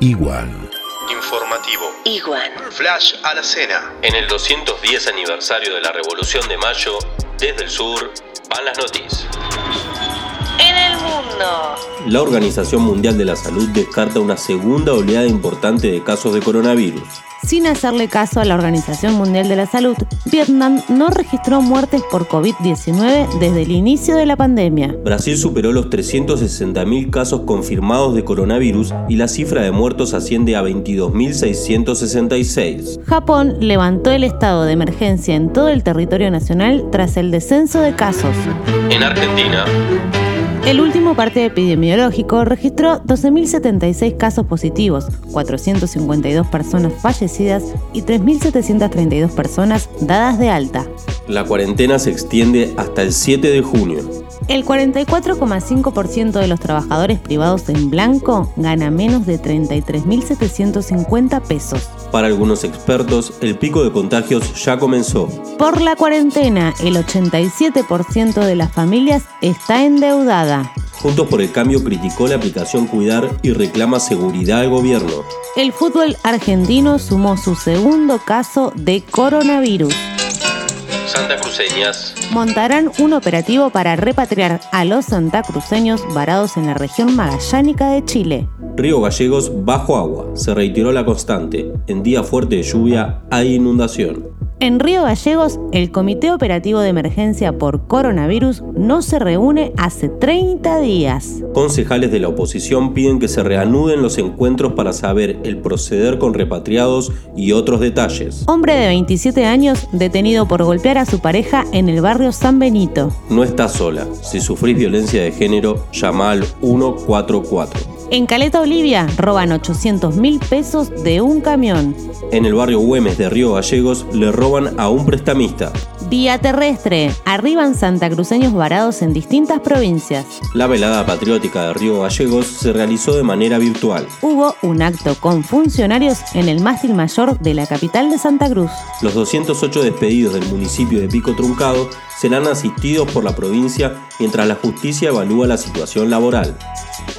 Igual. Informativo. Igual. Flash a la cena. En el 210 aniversario de la Revolución de Mayo, desde el sur, van las noticias. En el mundo. La Organización Mundial de la Salud descarta una segunda oleada importante de casos de coronavirus. Sin hacerle caso a la Organización Mundial de la Salud, Vietnam no registró muertes por COVID-19 desde el inicio de la pandemia. Brasil superó los 360.000 casos confirmados de coronavirus y la cifra de muertos asciende a 22.666. Japón levantó el estado de emergencia en todo el territorio nacional tras el descenso de casos. En Argentina, el último parte epidemiológico registró 12.076 casos positivos, 452 personas fallecidas y 3.732 personas dadas de alta. La cuarentena se extiende hasta el 7 de junio. El 44,5% de los trabajadores privados en blanco gana menos de 33.750 pesos. Para algunos expertos, el pico de contagios ya comenzó. Por la cuarentena, el 87% de las familias está endeudada. Juntos por el Cambio criticó la aplicación Cuidar y reclama seguridad al gobierno. El fútbol argentino sumó su segundo caso de coronavirus. Santa Cruceñas. Montarán un operativo para repatriar a los santacruceños varados en la región magallánica de Chile. Río Gallegos bajo agua. Se retiró la constante. En día fuerte de lluvia hay inundación. En Río Gallegos, el Comité Operativo de Emergencia por Coronavirus no se reúne hace 30 días. Concejales de la oposición piden que se reanuden los encuentros para saber el proceder con repatriados y otros detalles. Hombre de 27 años detenido por golpear a su pareja en el barrio San Benito. No estás sola. Si sufrís violencia de género, llama al 144. En Caleta Olivia roban 800 mil pesos de un camión. En el barrio Güemes de Río Gallegos le roban a un prestamista. Vía terrestre, arriban santacruceños varados en distintas provincias. La velada patriótica de Río Gallegos se realizó de manera virtual. Hubo un acto con funcionarios en el mástil mayor de la capital de Santa Cruz. Los 208 despedidos del municipio de Pico Truncado serán asistidos por la provincia mientras la justicia evalúa la situación laboral.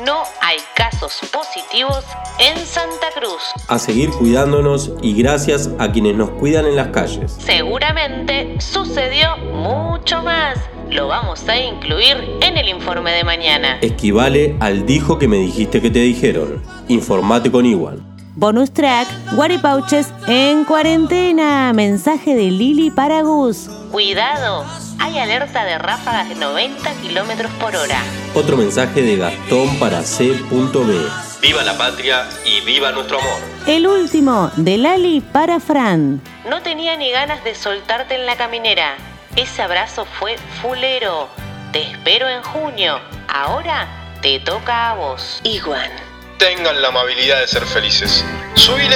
No hay casos positivos en Santa Cruz. A seguir cuidándonos y gracias a quienes nos cuidan en las calles. Seguramente sucedió mucho más. Lo vamos a incluir en el informe de mañana. Esquivale al dijo que me dijiste que te dijeron. Informate con igual. Bonus track, Guaripauches en cuarentena. Mensaje de Lili para Gus. Cuidado, hay alerta de ráfagas de 90 kilómetros por hora. Otro mensaje de Gastón para C.B. Viva la patria y viva nuestro amor. El último de Lali para Fran. No tenía ni ganas de soltarte en la caminera. Ese abrazo fue fulero. Te espero en junio. Ahora te toca a vos. Iguan. Tengan la amabilidad de ser felices. Subile.